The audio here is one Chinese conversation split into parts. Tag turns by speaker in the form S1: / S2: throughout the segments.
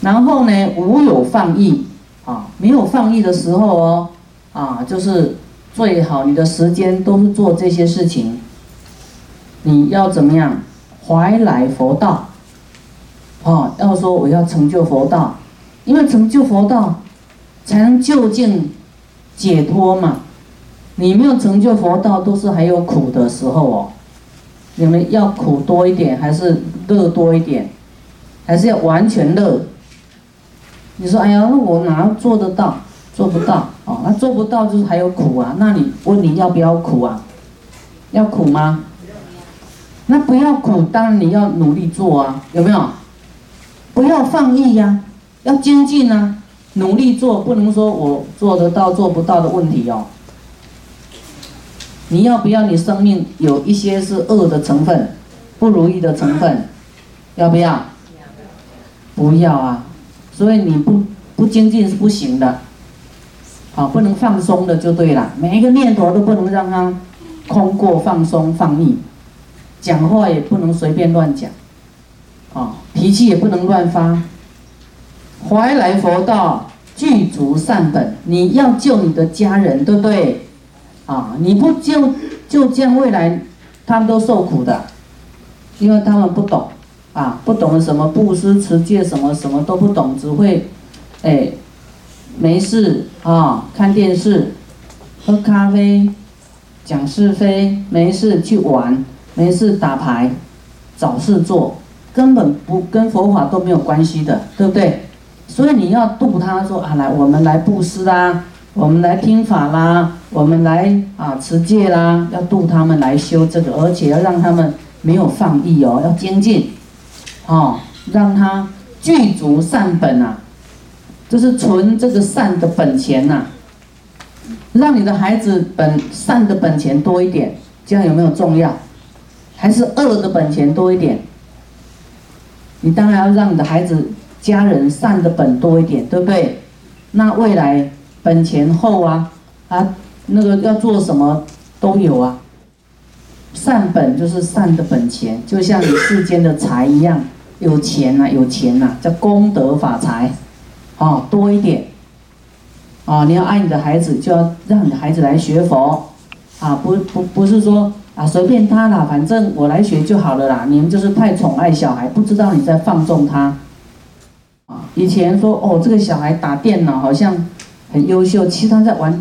S1: 然后呢，无有放逸啊，没有放逸的时候哦，啊，就是最好你的时间都是做这些事情。你要怎么样？怀来佛道，哦，要说我要成就佛道，因为成就佛道，才能就近解脱嘛。你没有成就佛道，都是还有苦的时候哦。你们要苦多一点，还是乐多一点？还是要完全乐？你说，哎呀，那我哪做得到？做不到哦，那做不到就是还有苦啊。那你问你要不要苦啊？要苦吗？那不要苦，当然你要努力做啊，有没有？不要放逸呀，要精进啊，努力做，不能说我做得到做不到的问题哦。你要不要？你生命有一些是恶的成分，不如意的成分，要不要？不要啊！所以你不不精进是不行的，好，不能放松的就对了。每一个念头都不能让它空过、放松、放逸，讲话也不能随便乱讲，啊，脾气也不能乱发。怀来佛道，具足善本，你要救你的家人，对不对？啊！你不救，就这样未来，他们都受苦的，因为他们不懂，啊，不懂什么布施、持戒，什么什么都不懂，只会，哎，没事啊，看电视，喝咖啡，讲是非，没事去玩，没事打牌，找事做，根本不跟佛法都没有关系的，对不对？所以你要度他说啊，来，我们来布施啊。我们来听法啦，我们来啊持戒啦，要度他们来修这个，而且要让他们没有放逸哦，要精进，哦，让他具足善本啊，就是存这个善的本钱呐，让你的孩子本善的本钱多一点，这样有没有重要？还是恶的本钱多一点？你当然要让你的孩子家人善的本多一点，对不对？那未来。本钱厚啊，啊，那个要做什么都有啊。善本就是善的本钱，就像你世间的财一样，有钱呐，有钱呐，叫功德法财，哦，多一点。哦，你要爱你的孩子，就要让你的孩子来学佛，啊，不不不是说啊随便他啦，反正我来学就好了啦。你们就是太宠爱小孩，不知道你在放纵他。啊，以前说哦，这个小孩打电脑好像。很优秀，其实他在玩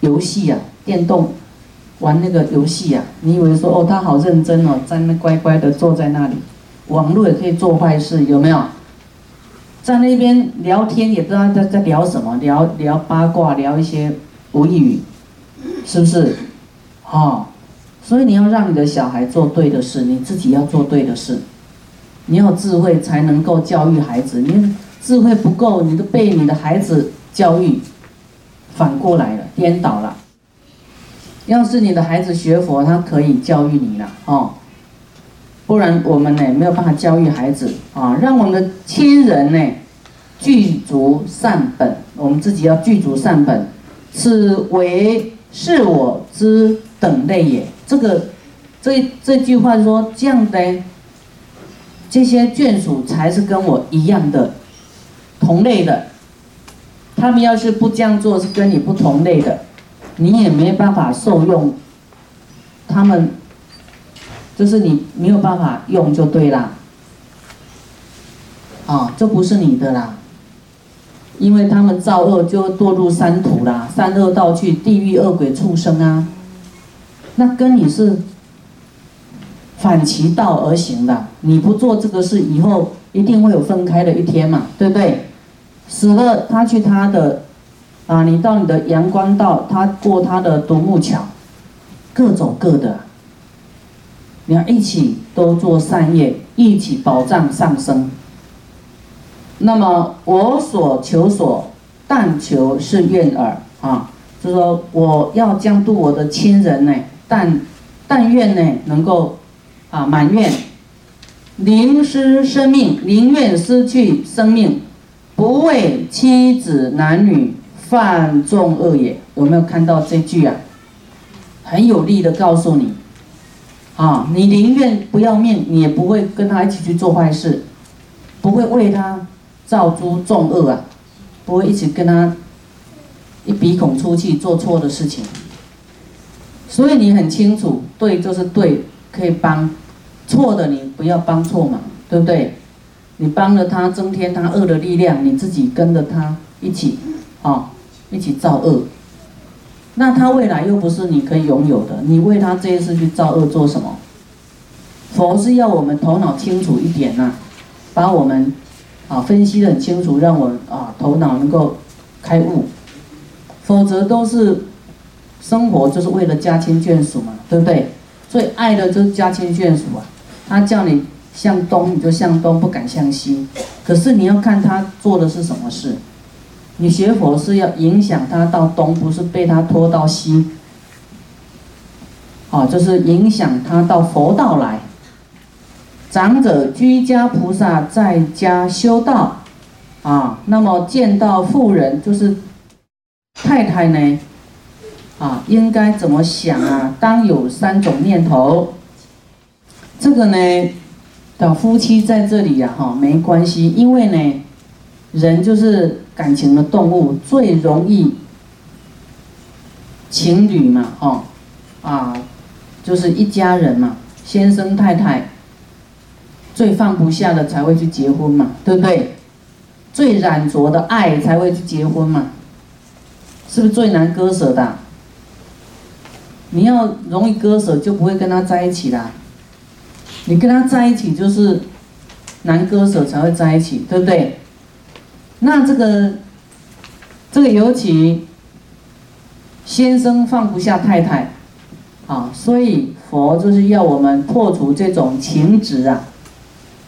S1: 游戏呀，电动玩那个游戏呀。你以为说哦，他好认真哦，在那乖乖的坐在那里，网络也可以做坏事，有没有？在那边聊天也不知道在在聊什么，聊聊八卦，聊一些无意语，是不是？哦，所以你要让你的小孩做对的事，你自己要做对的事，你有智慧才能够教育孩子。你智慧不够，你都被你的孩子教育。反过来了，颠倒了。要是你的孩子学佛，他可以教育你了哦。不然我们呢没有办法教育孩子啊。让我们的亲人呢具足善本，我们自己要具足善本。此为是我之等类也。这个这这句话说这样的，这些眷属才是跟我一样的同类的。他们要是不这样做，是跟你不同类的，你也没办法受用。他们就是你没有办法用就对啦。啊，这不是你的啦，因为他们造恶就堕入三途啦，三恶道去，地狱恶鬼畜生啊。那跟你是反其道而行的，你不做这个事，以后一定会有分开的一天嘛，对不对？死了，他去他的，啊，你到你的阳关道，他过他的独木桥，各走各的。你要一起都做善业，一起保障上升。那么我所求所，但求是愿耳啊，就说我要将度我的亲人呢，但但愿呢能够啊满愿，宁失生命，宁愿失去生命。不为妻子男女犯众恶也，有没有看到这句啊？很有力的告诉你，啊，你宁愿不要命，你也不会跟他一起去做坏事，不会为他造诸众恶啊，不会一起跟他一鼻孔出气做错的事情。所以你很清楚，对就是对，可以帮；错的你不要帮错嘛，对不对？你帮了他，增添他恶的力量，你自己跟着他一起，啊，一起造恶。那他未来又不是你可以拥有的，你为他这一次去造恶做什么？佛是要我们头脑清楚一点呐，把我们啊分析的很清楚，让我啊头脑能够开悟，否则都是生活就是为了家亲眷属嘛，对不对？最爱的就是家亲眷属啊，他叫你向东你就向东，不敢向西，可是你要看他做的是什么事。你学佛是要影响他到东，不是被他拖到西。哦，就是影响他到佛道来。长者居家菩萨在家修道，啊，那么见到妇人就是太太呢，啊，应该怎么想啊？当有三种念头。这个呢，的夫妻在这里呀，哈，没关系，因为呢，人就是。感情的动物最容易情侣嘛，哦，啊，就是一家人嘛，先生太太最放不下的才会去结婚嘛，对不对？最染着的爱才会去结婚嘛，是不是最难割舍的？你要容易割舍，就不会跟他在一起啦。你跟他在一起就是难割舍才会在一起，对不对？那这个，这个尤其先生放不下太太，啊，所以佛就是要我们破除这种情执啊，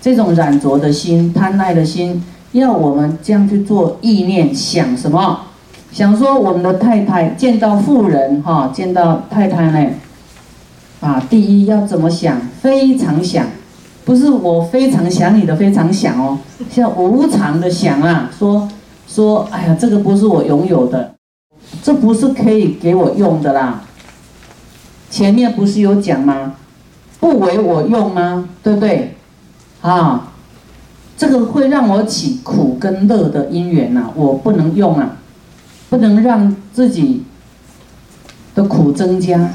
S1: 这种染着的心、贪爱的心，要我们这样去做意念，想什么？想说我们的太太见到富人哈，见到太太呢，啊，第一要怎么想？非常想。不是我非常想你的非常想哦，像无常的想啊，说说，哎呀，这个不是我拥有的，这不是可以给我用的啦。前面不是有讲吗？不为我用吗？对不对？啊，这个会让我起苦跟乐的因缘呐，我不能用啊，不能让自己的苦增加。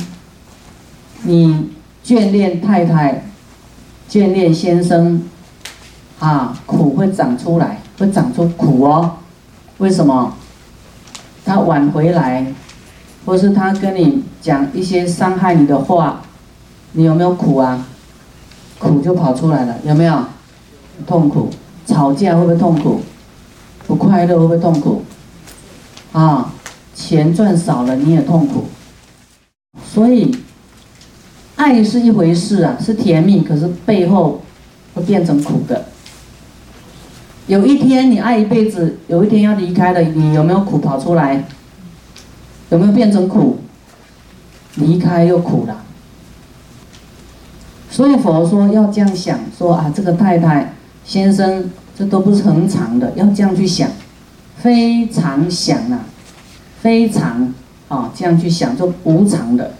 S1: 你眷恋太太。眷恋先生，啊，苦会长出来，会长出苦哦。为什么？他晚回来，或是他跟你讲一些伤害你的话，你有没有苦啊？苦就跑出来了，有没有？痛苦，吵架会不会痛苦？不快乐会不会痛苦？啊，钱赚少了你也痛苦，所以。爱是一回事啊，是甜蜜，可是背后会变成苦的。有一天你爱一辈子，有一天要离开了，你有没有苦跑出来？有没有变成苦？离开又苦了。所以佛说要这样想，说啊，这个太太、先生，这都不是恒常的，要这样去想，非常想啊，非常啊，这样去想，就无常的，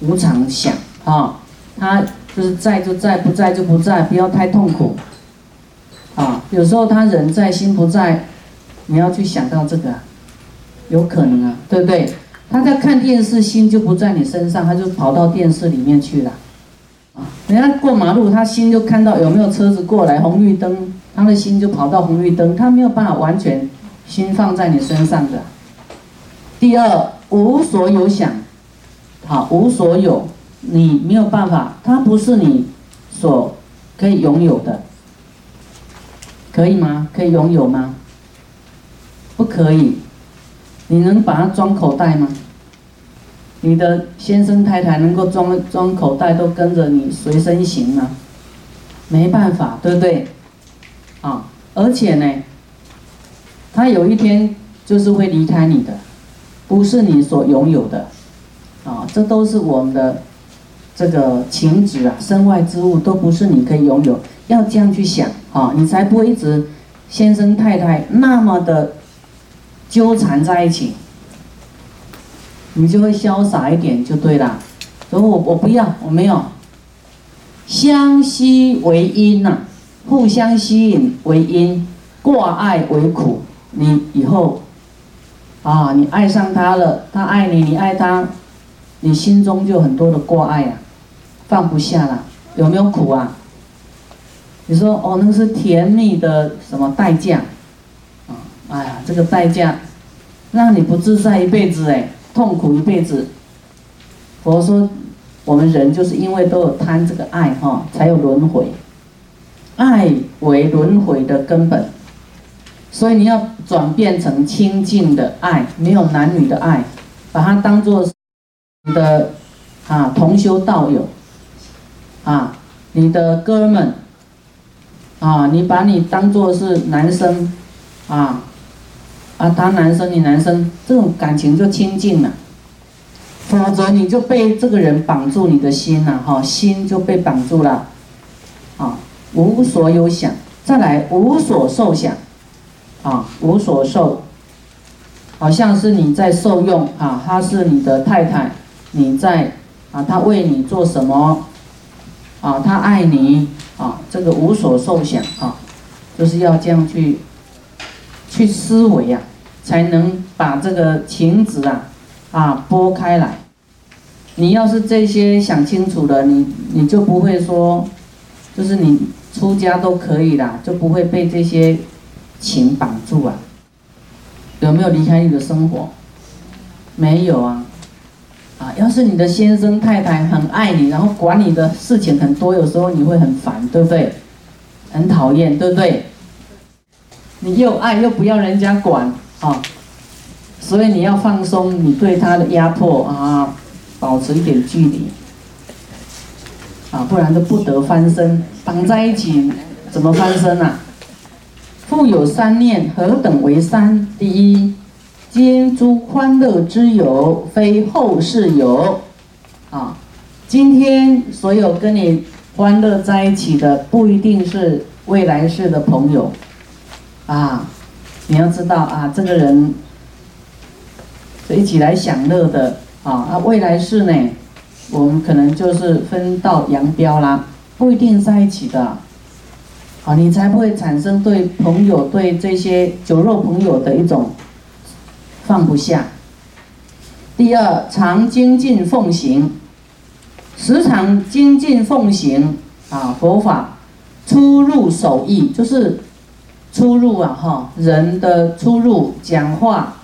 S1: 无常想。啊，他就是在就在，不在就不在，不要太痛苦。啊，有时候他人在心不在，你要去想到这个，有可能啊，对不对？他在看电视，心就不在你身上，他就跑到电视里面去了。啊，人家过马路，他心就看到有没有车子过来，红绿灯，他的心就跑到红绿灯，他没有办法完全心放在你身上的。第二，无所有想，好，无所有。你没有办法，它不是你所可以拥有的，可以吗？可以拥有吗？不可以。你能把它装口袋吗？你的先生太太能够装装口袋都跟着你随身行吗？没办法，对不对？啊，而且呢，他有一天就是会离开你的，不是你所拥有的，啊，这都是我们的。这个情执啊，身外之物都不是你可以拥有，要这样去想啊，你才不会一直先生太太那么的纠缠在一起，你就会潇洒一点就对了。所以我我不要，我没有，相吸为因呐，互相吸引为因，挂爱为苦，你以后，啊，你爱上他了，他爱你，你爱他，你心中就很多的挂碍啊，放不下了，有没有苦啊？你说哦，那个是甜蜜的什么代价？啊，哎呀，这个代价，让你不自在一辈子哎，痛苦一辈子。佛说，我们人就是因为都有贪这个爱哈，才有轮回。爱为轮回的根本，所以你要转变成清净的爱，没有男女的爱，把它当做你的啊同修道友，啊你的哥们，啊你把你当做是男生，啊啊他男生你男生，这种感情就亲近了，否则你就被这个人绑住你的心了哈，心就被绑住了，啊。无所有想，再来无所受想，啊，无所受，好像是你在受用啊，她是你的太太，你在啊，她为你做什么，啊，他爱你啊，这个无所受想啊，就是要这样去去思维呀，才能把这个情执啊啊拨开来。你要是这些想清楚了，你你就不会说，就是你。出家都可以啦，就不会被这些情绑住啊。有没有离开你的生活？没有啊。啊，要是你的先生太太很爱你，然后管你的事情很多，有时候你会很烦，对不对？很讨厌，对不对？你又爱又不要人家管啊，所以你要放松你对他的压迫啊，保持一点距离。啊，不然就不得翻身，绑在一起怎么翻身啊？富有三念，何等为三？第一，今诸欢乐之友，非后世有。啊，今天所有跟你欢乐在一起的，不一定是未来世的朋友。啊，你要知道啊，这个人一起来享乐的啊，啊，未来世呢？我们可能就是分道扬镳啦，不一定在一起的，啊，你才不会产生对朋友、对这些酒肉朋友的一种放不下。第二，常精进奉行，时常精进奉行啊，佛法出入守义，就是出入啊哈，人的出入、讲话、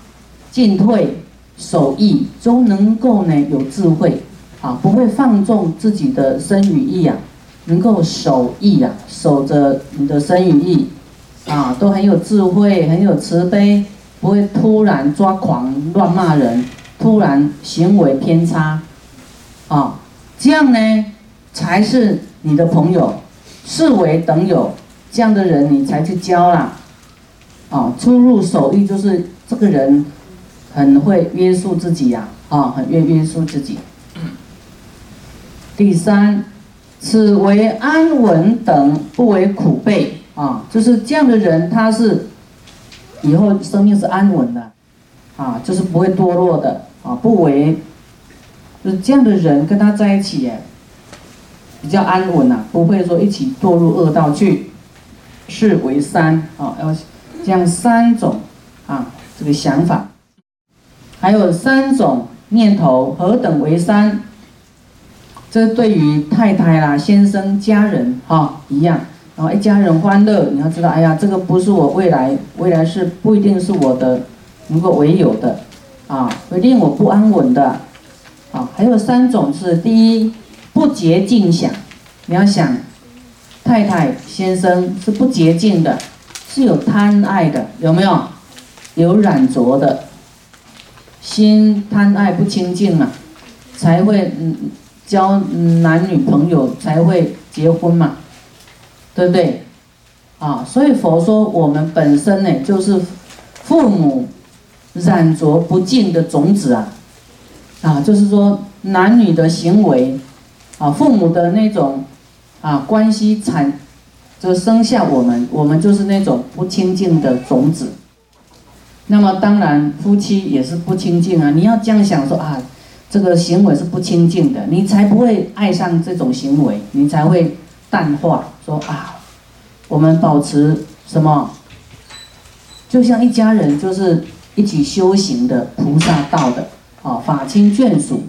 S1: 进退、守义，都能够呢有智慧。啊，不会放纵自己的身与意啊，能够守义啊，守着你的身与意，啊，都很有智慧，很有慈悲，不会突然抓狂乱骂人，突然行为偏差，啊，这样呢才是你的朋友，视为等友，这样的人你才去交啦，啊，出入手艺就是这个人很会约束自己呀，啊，很愿约束自己。第三，此为安稳等，不为苦备啊！就是这样的人，他是以后生命是安稳的，啊，就是不会堕落的啊，不为，就是这样的人跟他在一起，比较安稳呐，不会说一起堕入恶道去。是为三啊，要这样三种啊，这个想法，还有三种念头，何等为三？这对于太太啦、先生、家人哈一样，然后一家人欢乐，你要知道，哎呀，这个不是我未来，未来是不一定是我的，如果唯有的，啊，会令我不安稳的，啊，还有三种是：第一，不洁净想，你要想，太太、先生是不洁净的，是有贪爱的，有没有？有染着的，心贪爱不清净嘛，才会嗯。交男女朋友才会结婚嘛，对不对？啊，所以佛说我们本身呢，就是父母染着不净的种子啊，啊，就是说男女的行为，啊，父母的那种啊关系产，就生下我们，我们就是那种不清净的种子。那么当然夫妻也是不清净啊，你要这样想说啊。这个行为是不清净的，你才不会爱上这种行为，你才会淡化。说啊，我们保持什么就像一家人，就是一起修行的菩萨道的，啊，法亲眷属，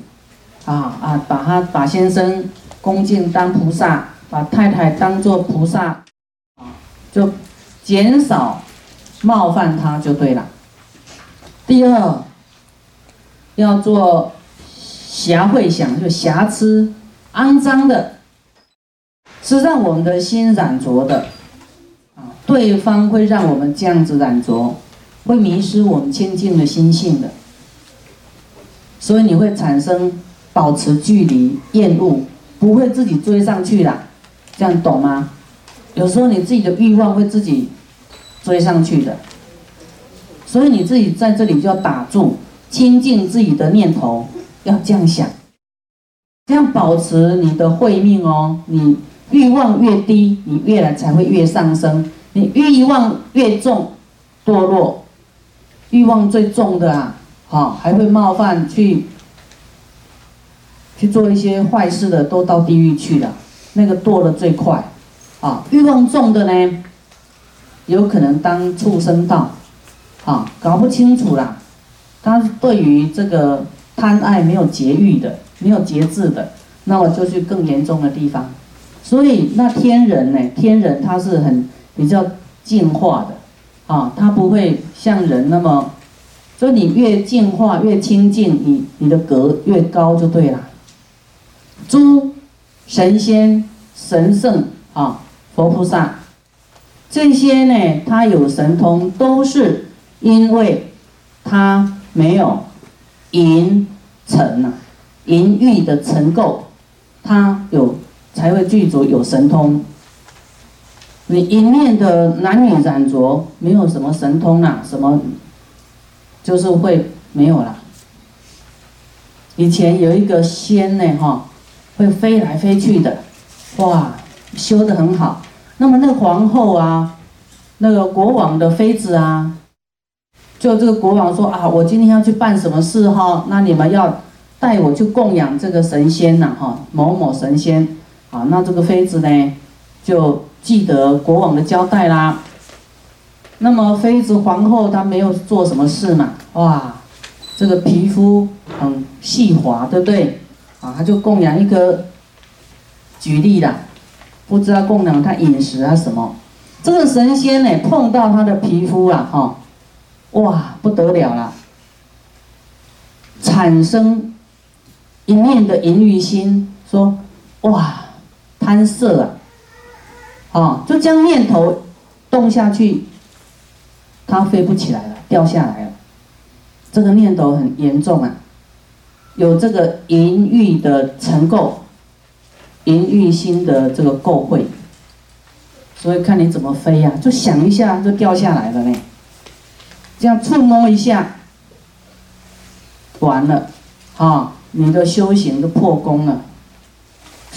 S1: 啊啊，把他把先生恭敬当菩萨，把太太当做菩萨，啊，就减少冒犯他就对了。第二，要做瑕秽想，就瑕疵、肮脏的，是让我们的心染浊的。对方会让我们这样子染着，会迷失我们清净的心性的，所以你会产生保持距离、厌恶，不会自己追上去啦，这样懂吗？有时候你自己的欲望会自己追上去的，所以你自己在这里就要打住，清净自己的念头，要这样想，这样保持你的慧命哦。你欲望越低，你越来才会越上升。你欲望越重，堕落，欲望最重的啊，好，还会冒犯去去做一些坏事的，都到地狱去了。那个堕的最快，啊，欲望重的呢，有可能当畜生道，啊，搞不清楚啦。他对于这个贪爱没有节欲的，没有节制的，那我就去更严重的地方。所以那天人呢，天人他是很。比较净化的，啊，它不会像人那么，所以你越净化越清净，你你的格越高就对了。诸神仙、神圣啊，佛菩萨，这些呢，他有神通，都是因为他没有淫尘呐，淫欲的尘垢，他有才会具足有神通。你一念的男女染着，没有什么神通啦，什么，就是会没有了。以前有一个仙呢，哈，会飞来飞去的，哇，修的很好。那么那个皇后啊，那个国王的妃子啊，就这个国王说啊，我今天要去办什么事哈，那你们要带我去供养这个神仙呐，哈，某某神仙，啊，那这个妃子呢，就。记得国王的交代啦。那么妃子皇后她没有做什么事嘛？哇，这个皮肤很细滑，对不对？啊，她就供养一个，举例啦，不知道供养她饮食啊什么。这个神仙呢，碰到她的皮肤啊，哈，哇，不得了了，产生一念的淫欲心，说哇，贪色啊。啊，就将念头动下去，它飞不起来了，掉下来了。这个念头很严重啊，有这个淫欲的尘垢，淫欲心的这个垢秽，所以看你怎么飞呀，就想一下就掉下来了呢。这样触摸一下，完了，啊，你的修行都破功了。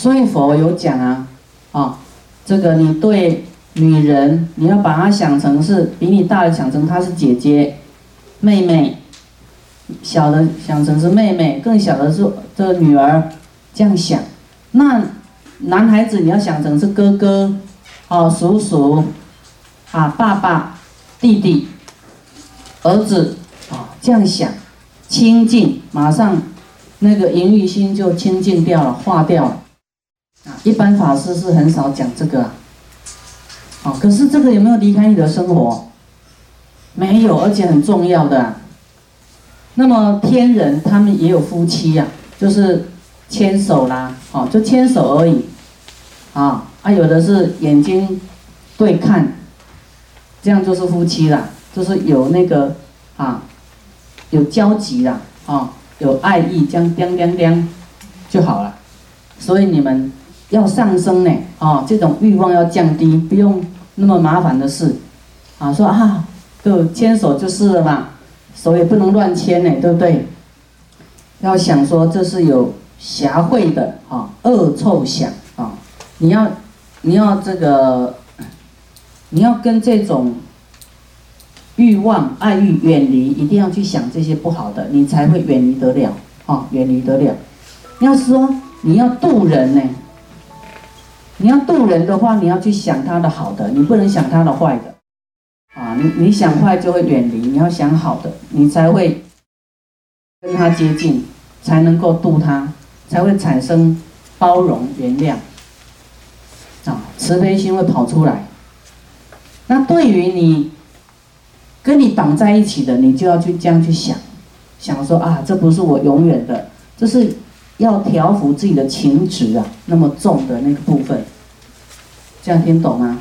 S1: 所以佛有讲啊，啊。这个你对女人，你要把她想成是比你大的，想成她是姐姐、妹妹；小的想成是妹妹，更小的是这个女儿，这样想。那男孩子你要想成是哥哥、哦叔叔、啊爸爸、弟弟、儿子，啊这样想，清净，马上那个淫欲心就清净掉了，化掉了。啊一般法师是很少讲这个，啊，可是这个有没有离开你的生活？没有，而且很重要的。那么天人他们也有夫妻呀，就是牵手啦，哦，就牵手而已，啊，啊，有的是眼睛对看，这样就是夫妻啦，就是有那个啊，有交集啦，啊，有爱意，这样叮叮叮就好了。所以你们。要上升呢，啊，这种欲望要降低，不用那么麻烦的事，啊，说啊，就牵手就是了嘛，手也不能乱牵呢，对不对？要想说这是有邪秽的啊，恶臭想啊，你要你要这个，你要跟这种欲望爱欲远离，一定要去想这些不好的，你才会远离得了，啊，远离得了。要是说你要渡人呢？你要渡人的话，你要去想他的好的，你不能想他的坏的。啊，你你想坏就会远离，你要想好的，你才会跟他接近，才能够渡他，才会产生包容原谅。啊，慈悲心会跑出来。那对于你跟你绑在一起的，你就要去这样去想，想说啊，这不是我永远的，这是要调服自己的情执啊，那么重的那个部分，这样听懂吗？